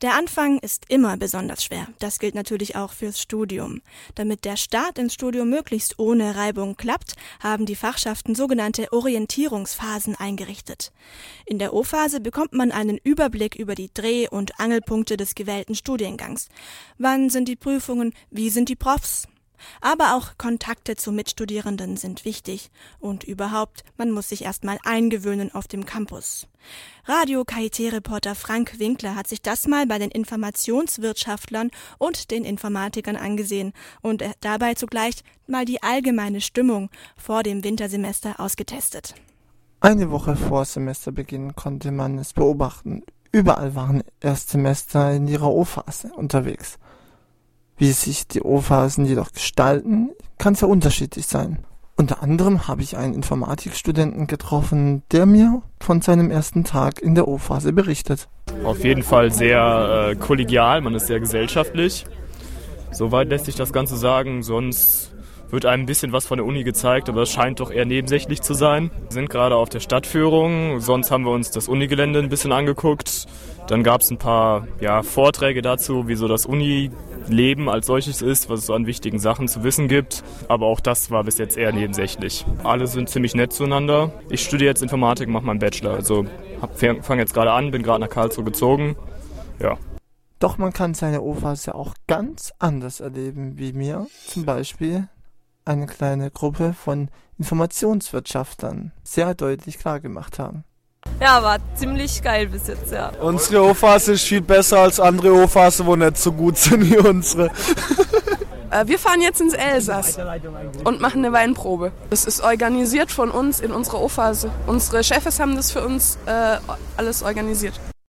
Der Anfang ist immer besonders schwer. Das gilt natürlich auch fürs Studium. Damit der Start ins Studium möglichst ohne Reibung klappt, haben die Fachschaften sogenannte Orientierungsphasen eingerichtet. In der O-Phase bekommt man einen Überblick über die Dreh- und Angelpunkte des gewählten Studiengangs. Wann sind die Prüfungen? Wie sind die Profs? Aber auch Kontakte zu Mitstudierenden sind wichtig. Und überhaupt, man muss sich erstmal eingewöhnen auf dem Campus. Radio KIT-Reporter Frank Winkler hat sich das mal bei den Informationswirtschaftlern und den Informatikern angesehen und dabei zugleich mal die allgemeine Stimmung vor dem Wintersemester ausgetestet. Eine Woche vor Semesterbeginn konnte man es beobachten. Überall waren Erstsemester in ihrer O-Phase unterwegs. Wie sich die O-Phasen jedoch gestalten, kann sehr unterschiedlich sein. Unter anderem habe ich einen Informatikstudenten getroffen, der mir von seinem ersten Tag in der O-Phase berichtet. Auf jeden Fall sehr äh, kollegial, man ist sehr gesellschaftlich. Soweit lässt sich das Ganze sagen, sonst wird einem ein bisschen was von der Uni gezeigt, aber es scheint doch eher nebensächlich zu sein. Wir sind gerade auf der Stadtführung, sonst haben wir uns das Unigelände ein bisschen angeguckt. Dann gab es ein paar ja, Vorträge dazu, wie so das Uni-Leben als solches ist, was es an wichtigen Sachen zu wissen gibt. Aber auch das war bis jetzt eher nebensächlich. Alle sind ziemlich nett zueinander. Ich studiere jetzt Informatik, mache meinen Bachelor. Also fange jetzt gerade an, bin gerade nach Karlsruhe gezogen. Ja. Doch man kann seine O-Phase auch ganz anders erleben wie mir. Zum Beispiel eine kleine Gruppe von Informationswirtschaftlern sehr deutlich klargemacht haben. Ja, war ziemlich geil bis jetzt, ja. Unsere O-Phase ist viel besser als andere O-Phase, wo nicht so gut sind wie unsere. Äh, wir fahren jetzt ins Elsass und machen eine Weinprobe. Das ist organisiert von uns in unserer O-Phase. Unsere Chefs haben das für uns äh, alles organisiert.